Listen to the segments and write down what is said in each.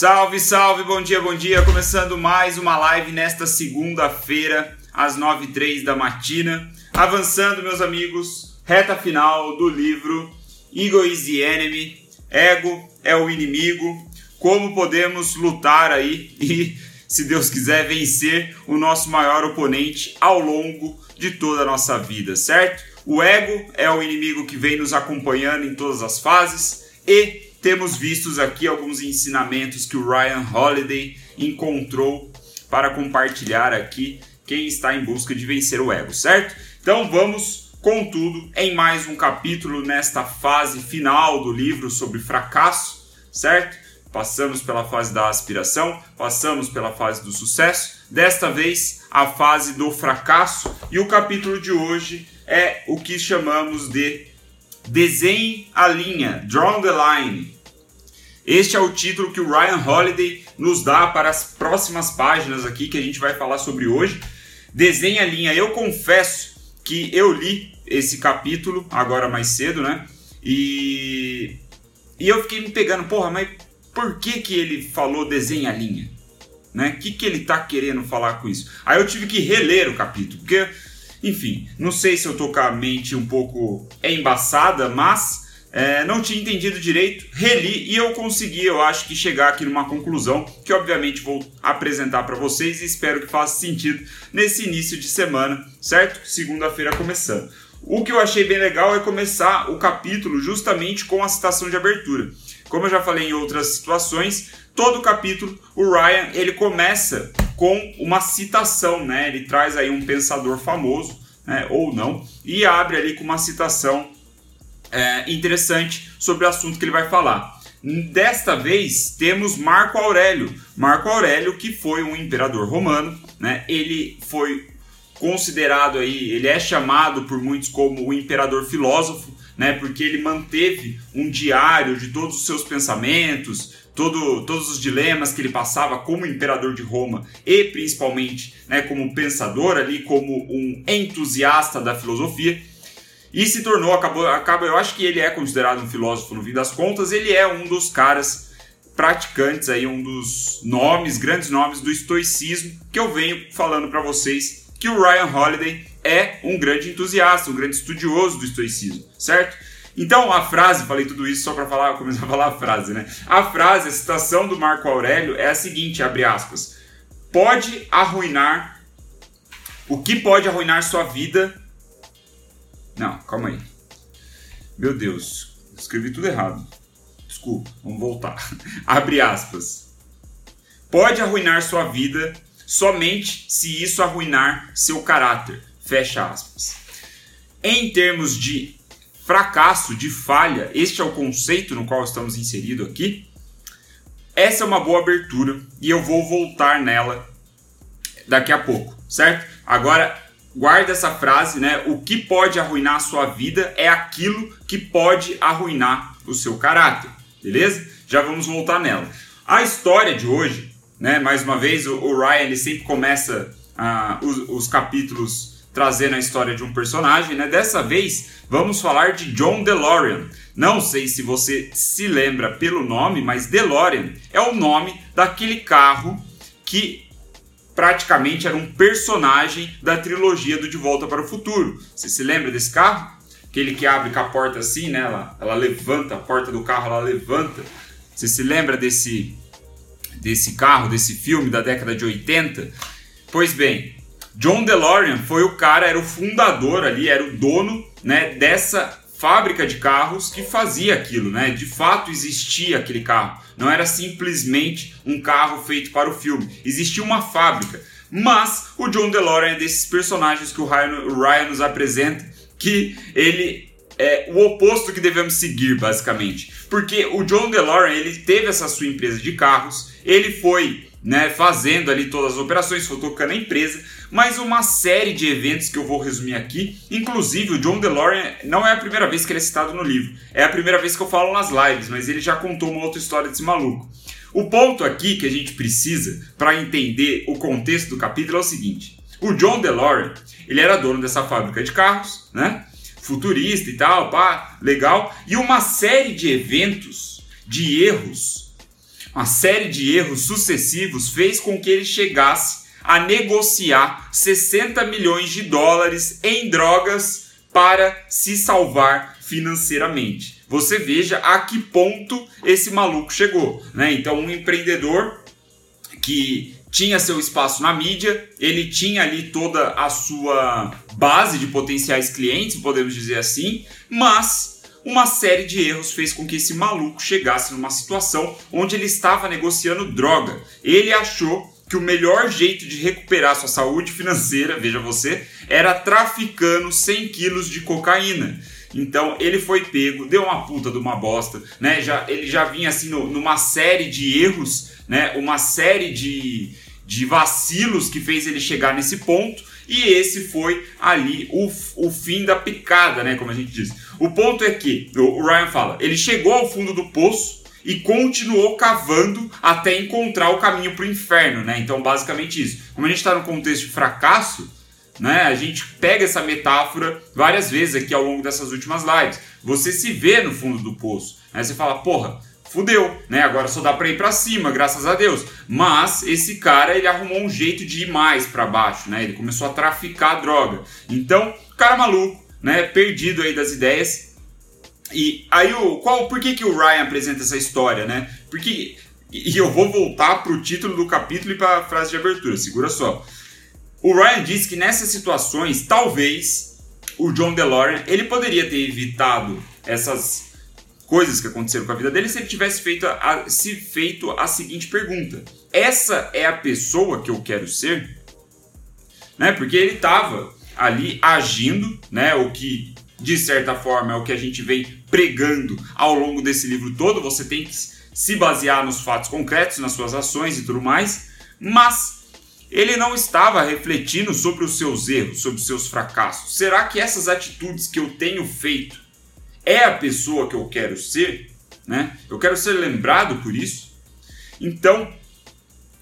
Salve, salve, bom dia, bom dia. Começando mais uma live nesta segunda-feira, às 9 h 03 da matina. Avançando, meus amigos, reta final do livro Ego is the Enemy. Ego é o inimigo. Como podemos lutar aí e, se Deus quiser, vencer o nosso maior oponente ao longo de toda a nossa vida, certo? O ego é o inimigo que vem nos acompanhando em todas as fases e temos vistos aqui alguns ensinamentos que o Ryan Holiday encontrou para compartilhar aqui quem está em busca de vencer o ego, certo? Então vamos, contudo, em mais um capítulo nesta fase final do livro sobre fracasso, certo? Passamos pela fase da aspiração, passamos pela fase do sucesso, desta vez a fase do fracasso, e o capítulo de hoje é o que chamamos de Desenhe a linha, Draw the Line. Este é o título que o Ryan Holiday nos dá para as próximas páginas aqui que a gente vai falar sobre hoje. Desenhe a linha. Eu confesso que eu li esse capítulo agora mais cedo, né? E e eu fiquei me pegando, porra, mas por que que ele falou desenhe a linha? Né? O que que ele tá querendo falar com isso? Aí eu tive que reler o capítulo, porque enfim, não sei se eu tô com a mente um pouco embaçada, mas é, não tinha entendido direito, reli e eu consegui, eu acho que chegar aqui numa conclusão que obviamente vou apresentar para vocês e espero que faça sentido nesse início de semana, certo? Segunda-feira começando. O que eu achei bem legal é começar o capítulo justamente com a citação de abertura. Como eu já falei em outras situações, todo capítulo o Ryan ele começa com uma citação, né? Ele traz aí um pensador famoso, né? ou não, e abre ali com uma citação é, interessante sobre o assunto que ele vai falar. Desta vez temos Marco Aurélio. Marco Aurélio, que foi um imperador romano, né? Ele foi considerado aí, ele é chamado por muitos como o imperador filósofo, né? Porque ele manteve um diário de todos os seus pensamentos, todo, todos os dilemas que ele passava como imperador de Roma e principalmente né, como pensador ali, como um entusiasta da filosofia. E se tornou, acabou, acaba, eu acho que ele é considerado um filósofo no fim das contas, ele é um dos caras praticantes aí, um dos nomes, grandes nomes do estoicismo, que eu venho falando para vocês que o Ryan Holiday é um grande entusiasta, um grande estudioso do estoicismo, certo? Então a frase, falei tudo isso só para falar, começar a falar a frase, né? A frase, a citação do Marco Aurélio é a seguinte, abre aspas: Pode arruinar o que pode arruinar sua vida? Não, calma aí. Meu Deus, escrevi tudo errado. Desculpa, vamos voltar. abre aspas. Pode arruinar sua vida somente se isso arruinar seu caráter. Fecha aspas. Em termos de fracasso, de falha, este é o conceito no qual estamos inseridos aqui. Essa é uma boa abertura e eu vou voltar nela daqui a pouco, certo? Agora, guarda essa frase, né? O que pode arruinar a sua vida é aquilo que pode arruinar o seu caráter, beleza? Já vamos voltar nela. A história de hoje, né? Mais uma vez, o, Ryan ele sempre começa uh, os, os capítulos trazendo a história de um personagem, né? Dessa vez vamos falar de John DeLorean. Não sei se você se lembra pelo nome, mas DeLorean é o nome daquele carro que praticamente era um personagem da trilogia do De Volta para o Futuro. Você se lembra desse carro? Aquele que abre com a porta assim, né? Ela, ela levanta a porta do carro, ela levanta. Você se lembra desse desse carro, desse filme da década de 80? Pois bem, John DeLorean foi o cara, era o fundador ali, era o dono né, dessa fábrica de carros que fazia aquilo, né? De fato existia aquele carro. Não era simplesmente um carro feito para o filme. Existia uma fábrica. Mas o John DeLorean é desses personagens que o Ryan, o Ryan nos apresenta que ele é o oposto que devemos seguir, basicamente. Porque o John DeLorean, ele teve essa sua empresa de carros, ele foi né, fazendo ali todas as operações, foi tocando a empresa, mas uma série de eventos que eu vou resumir aqui. Inclusive, o John DeLorean não é a primeira vez que ele é citado no livro, é a primeira vez que eu falo nas lives, mas ele já contou uma outra história desse maluco. O ponto aqui que a gente precisa para entender o contexto do capítulo é o seguinte: o John DeLorean ele era dono dessa fábrica de carros, né? Futurista e tal, pá, legal, e uma série de eventos, de erros uma série de erros sucessivos fez com que ele chegasse a negociar 60 milhões de dólares em drogas para se salvar financeiramente. Você veja a que ponto esse maluco chegou, né? Então, um empreendedor que tinha seu espaço na mídia, ele tinha ali toda a sua base de potenciais clientes, podemos dizer assim, mas uma série de erros fez com que esse maluco chegasse numa situação onde ele estava negociando droga. Ele achou que o melhor jeito de recuperar sua saúde financeira, veja você, era traficando 100 quilos de cocaína. Então ele foi pego, deu uma puta de uma bosta, né? Já, ele já vinha assim no, numa série de erros, né? Uma série de, de vacilos que fez ele chegar nesse ponto. E esse foi ali o, o fim da picada, né? Como a gente diz. O ponto é que, o Ryan fala, ele chegou ao fundo do poço e continuou cavando até encontrar o caminho para o inferno, né? Então, basicamente isso. Como a gente está no contexto de fracasso, né? A gente pega essa metáfora várias vezes aqui ao longo dessas últimas lives. Você se vê no fundo do poço. Né? Você fala, porra, fudeu, né? Agora só dá para ir para cima, graças a Deus. Mas esse cara, ele arrumou um jeito de ir mais para baixo, né? Ele começou a traficar droga. Então, cara maluco, né? Perdido aí das ideias. E aí o qual, por que que o Ryan apresenta essa história, né? Porque e eu vou voltar pro título do capítulo e para a frase de abertura. Segura só. O Ryan disse que nessas situações, talvez o John DeLorean ele poderia ter evitado essas coisas que aconteceram com a vida dele se ele tivesse feito a, se feito a seguinte pergunta: essa é a pessoa que eu quero ser? Né? Porque ele estava ali agindo, né? O que de certa forma é o que a gente vem pregando ao longo desse livro todo. Você tem que se basear nos fatos concretos, nas suas ações e tudo mais, mas ele não estava refletindo sobre os seus erros, sobre os seus fracassos. Será que essas atitudes que eu tenho feito é a pessoa que eu quero ser? Né? Eu quero ser lembrado por isso. Então,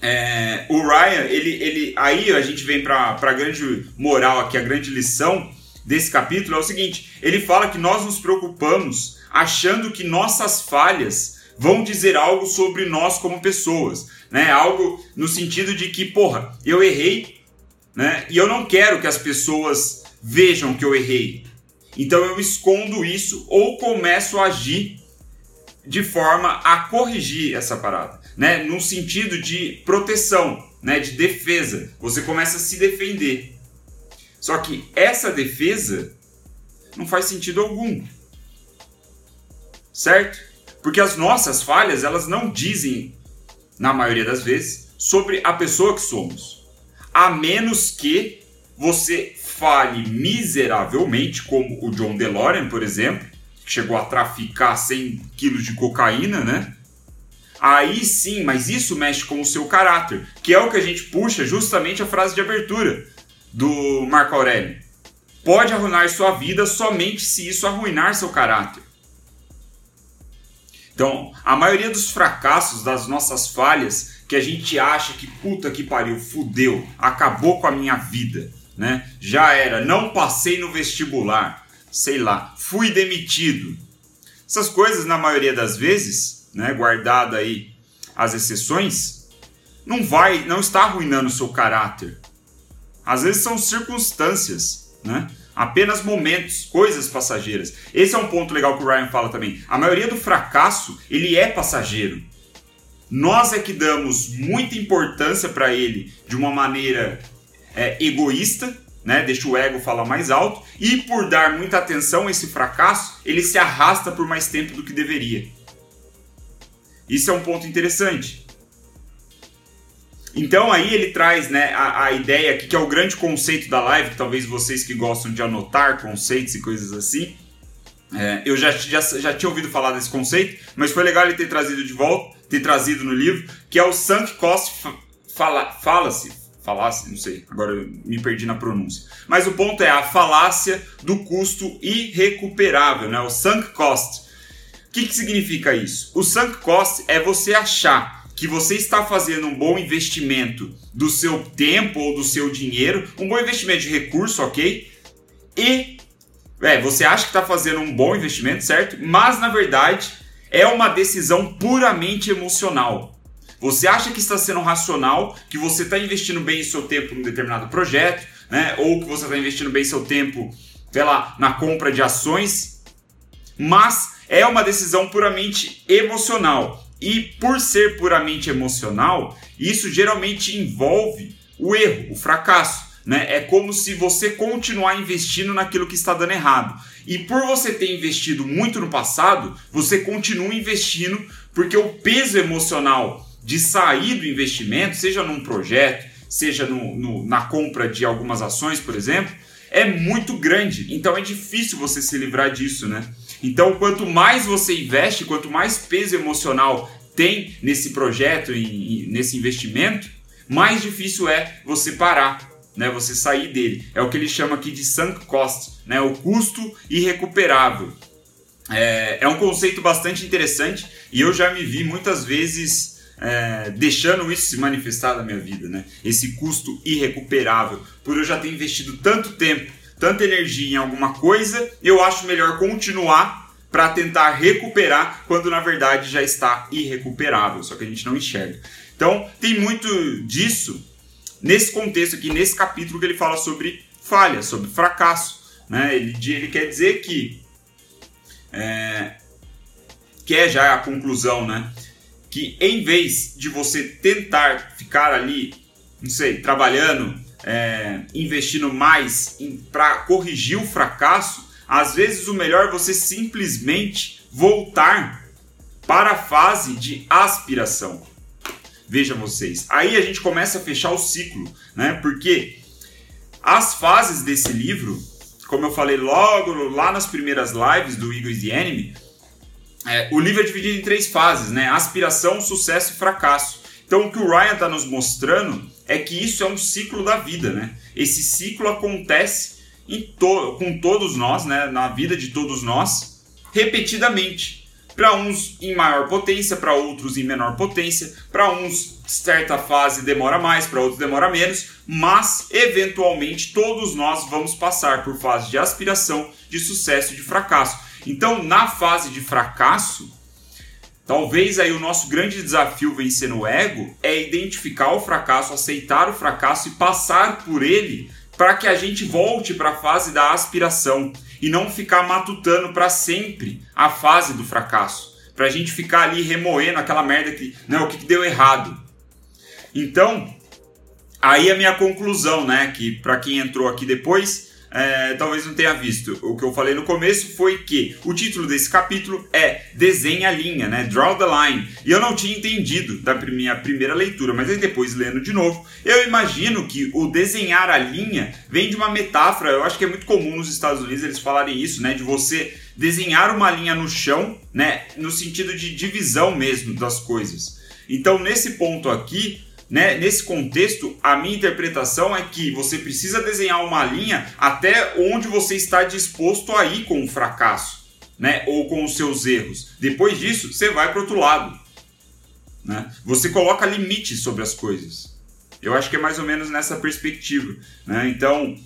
é, o Ryan, ele, ele, aí a gente vem para a grande moral aqui, a grande lição desse capítulo é o seguinte: ele fala que nós nos preocupamos achando que nossas falhas vão dizer algo sobre nós como pessoas né? Algo no sentido de que, porra, eu errei, né? E eu não quero que as pessoas vejam que eu errei. Então eu escondo isso ou começo a agir de forma a corrigir essa parada, né? No sentido de proteção, né? De defesa. Você começa a se defender. Só que essa defesa não faz sentido algum. Certo? Porque as nossas falhas, elas não dizem na maioria das vezes, sobre a pessoa que somos. A menos que você fale miseravelmente, como o John DeLorean, por exemplo, que chegou a traficar 100 quilos de cocaína, né? Aí sim, mas isso mexe com o seu caráter, que é o que a gente puxa justamente a frase de abertura do Marco Aurélio. Pode arruinar sua vida somente se isso arruinar seu caráter. Então, a maioria dos fracassos, das nossas falhas, que a gente acha que puta que pariu, fudeu, acabou com a minha vida, né? Já era, não passei no vestibular, sei lá, fui demitido. Essas coisas, na maioria das vezes, né, guardada aí as exceções, não vai, não está arruinando o seu caráter. Às vezes são circunstâncias, né? apenas momentos, coisas passageiras. Esse é um ponto legal que o Ryan fala também. A maioria do fracasso, ele é passageiro. Nós é que damos muita importância para ele de uma maneira é, egoísta, né? Deixa o ego falar mais alto e por dar muita atenção a esse fracasso, ele se arrasta por mais tempo do que deveria. Isso é um ponto interessante. Então aí ele traz né, a, a ideia aqui, que é o grande conceito da live, que talvez vocês que gostam de anotar conceitos e coisas assim. É, eu já, já, já tinha ouvido falar desse conceito, mas foi legal ele ter trazido de volta, ter trazido no livro, que é o sunk cost fallacy. Falácia, não sei, agora me perdi na pronúncia. Mas o ponto é a falácia do custo irrecuperável, né? o sunk cost. O que, que significa isso? O sunk cost é você achar que você está fazendo um bom investimento do seu tempo ou do seu dinheiro, um bom investimento de recurso, ok? E é, você acha que está fazendo um bom investimento, certo? Mas na verdade é uma decisão puramente emocional. Você acha que está sendo racional, que você está investindo bem seu tempo num determinado projeto, né? Ou que você está investindo bem seu tempo, sei lá, na compra de ações, mas é uma decisão puramente emocional. E por ser puramente emocional, isso geralmente envolve o erro, o fracasso. Né? É como se você continuar investindo naquilo que está dando errado. E por você ter investido muito no passado, você continua investindo porque o peso emocional de sair do investimento, seja num projeto, seja no, no, na compra de algumas ações, por exemplo, é muito grande. Então é difícil você se livrar disso, né? Então, quanto mais você investe, quanto mais peso emocional tem nesse projeto e nesse investimento, mais difícil é você parar, né? Você sair dele. É o que ele chama aqui de sunk cost, né? O custo irrecuperável. É, é um conceito bastante interessante e eu já me vi muitas vezes é, deixando isso se manifestar na minha vida, né? Esse custo irrecuperável, por eu já ter investido tanto tempo, tanta energia em alguma coisa, eu acho melhor continuar para tentar recuperar quando na verdade já está irrecuperável, só que a gente não enxerga. Então, tem muito disso nesse contexto aqui, nesse capítulo que ele fala sobre falha, sobre fracasso, né? Ele, ele quer dizer que é, que é já a conclusão, né? Que em vez de você tentar ficar ali, não sei, trabalhando, é, investindo mais para corrigir o fracasso, às vezes o melhor é você simplesmente voltar para a fase de aspiração. Vejam vocês, aí a gente começa a fechar o ciclo, né? Porque as fases desse livro, como eu falei logo lá nas primeiras lives do Eagles the Enemy, é, o livro é dividido em três fases, né? Aspiração, sucesso e fracasso. Então o que o Ryan está nos mostrando é que isso é um ciclo da vida, né? Esse ciclo acontece to com todos nós, né? Na vida de todos nós, repetidamente. Para uns em maior potência, para outros em menor potência, para uns certa fase demora mais, para outros demora menos, mas eventualmente todos nós vamos passar por fase de aspiração, de sucesso e de fracasso. Então, na fase de fracasso, talvez aí o nosso grande desafio vencendo o ego é identificar o fracasso, aceitar o fracasso e passar por ele para que a gente volte para a fase da aspiração e não ficar matutando para sempre a fase do fracasso, para a gente ficar ali remoendo aquela merda que, não, o que, que deu errado. Então, aí a minha conclusão, né, que para quem entrou aqui depois, é, talvez não tenha visto. O que eu falei no começo foi que o título desse capítulo é Desenha a linha, né? Draw the line. E eu não tinha entendido da minha primeira leitura, mas aí depois lendo de novo, eu imagino que o desenhar a linha vem de uma metáfora, eu acho que é muito comum nos Estados Unidos eles falarem isso, né? De você desenhar uma linha no chão, né? No sentido de divisão mesmo das coisas. Então, nesse ponto aqui, né? Nesse contexto, a minha interpretação é que você precisa desenhar uma linha até onde você está disposto a ir com o fracasso, né? ou com os seus erros. Depois disso, você vai para outro lado. Né? Você coloca limites sobre as coisas. Eu acho que é mais ou menos nessa perspectiva. Né? Então,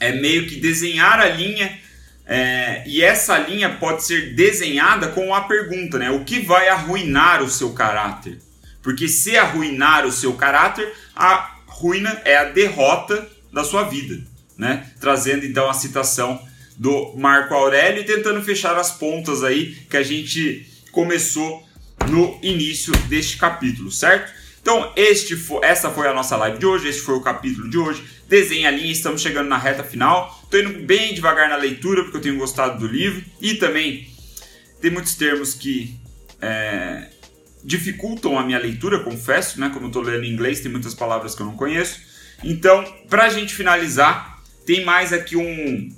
é meio que desenhar a linha é, e essa linha pode ser desenhada com a pergunta, né? O que vai arruinar o seu caráter? Porque se arruinar o seu caráter, a ruína é a derrota da sua vida, né? Trazendo então a citação do Marco Aurélio e tentando fechar as pontas aí que a gente começou no início deste capítulo, certo? Então, este foi, essa foi a nossa live de hoje, este foi o capítulo de hoje. Desenha a linha, estamos chegando na reta final. Estou indo bem devagar na leitura porque eu tenho gostado do livro e também tem muitos termos que é, dificultam a minha leitura, confesso, né? Como eu estou lendo em inglês, tem muitas palavras que eu não conheço. Então, para a gente finalizar, tem mais aqui um,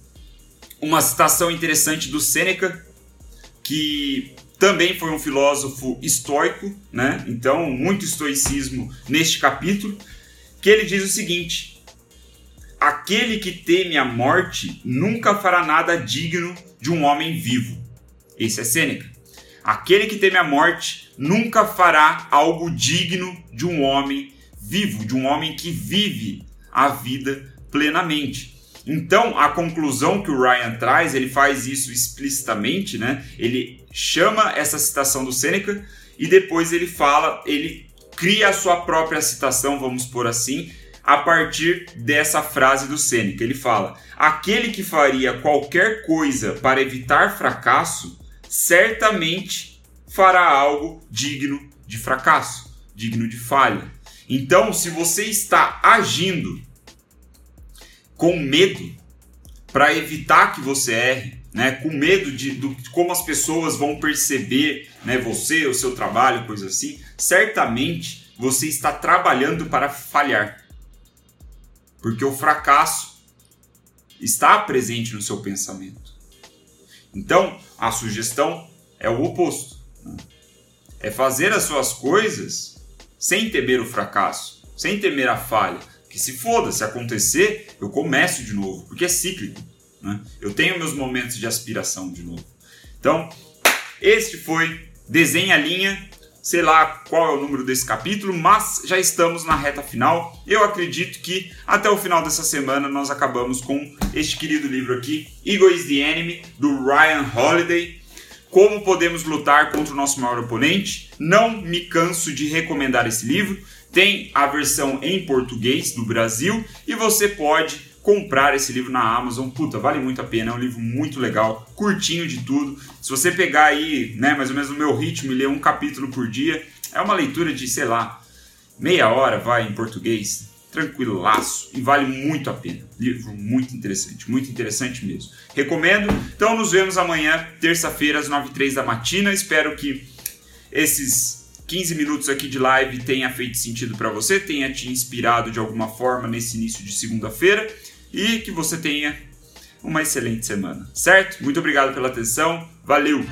uma citação interessante do Sêneca, que também foi um filósofo estoico, né? Então, muito estoicismo neste capítulo, que ele diz o seguinte: Aquele que teme a morte nunca fará nada digno de um homem vivo. Esse é Sêneca. Aquele que teme a morte nunca fará algo digno de um homem vivo, de um homem que vive a vida plenamente. Então, a conclusão que o Ryan traz, ele faz isso explicitamente, né? Ele chama essa citação do Sêneca e depois ele fala, ele cria a sua própria citação, vamos por assim, a partir dessa frase do Sêneca. Ele fala: aquele que faria qualquer coisa para evitar fracasso, certamente fará algo digno de fracasso, digno de falha. Então, se você está agindo com medo para evitar que você erre, né, com medo de, de como as pessoas vão perceber né, você, o seu trabalho, coisa assim, certamente você está trabalhando para falhar. Porque o fracasso está presente no seu pensamento. Então, a sugestão é o oposto. É fazer as suas coisas sem temer o fracasso, sem temer a falha. Que se foda, se acontecer, eu começo de novo, porque é cíclico. Né? Eu tenho meus momentos de aspiração de novo. Então, este foi Desenha a Linha sei lá qual é o número desse capítulo, mas já estamos na reta final. Eu acredito que até o final dessa semana nós acabamos com este querido livro aqui, Ego is the Enemy, do Ryan Holiday. Como podemos lutar contra o nosso maior oponente? Não me canso de recomendar esse livro. Tem a versão em português do Brasil e você pode comprar esse livro na Amazon. Puta, vale muito a pena, é um livro muito legal, curtinho de tudo. Se você pegar aí, né, mais ou menos no meu ritmo e ler um capítulo por dia, é uma leitura de, sei lá, meia hora, vai em português, tranquilaço e vale muito a pena. Livro muito interessante, muito interessante mesmo. Recomendo. Então nos vemos amanhã, terça-feira, às 9h03 da matina. Espero que esses 15 minutos aqui de live tenha feito sentido para você, tenha te inspirado de alguma forma nesse início de segunda-feira e que você tenha uma excelente semana, certo? Muito obrigado pela atenção, valeu!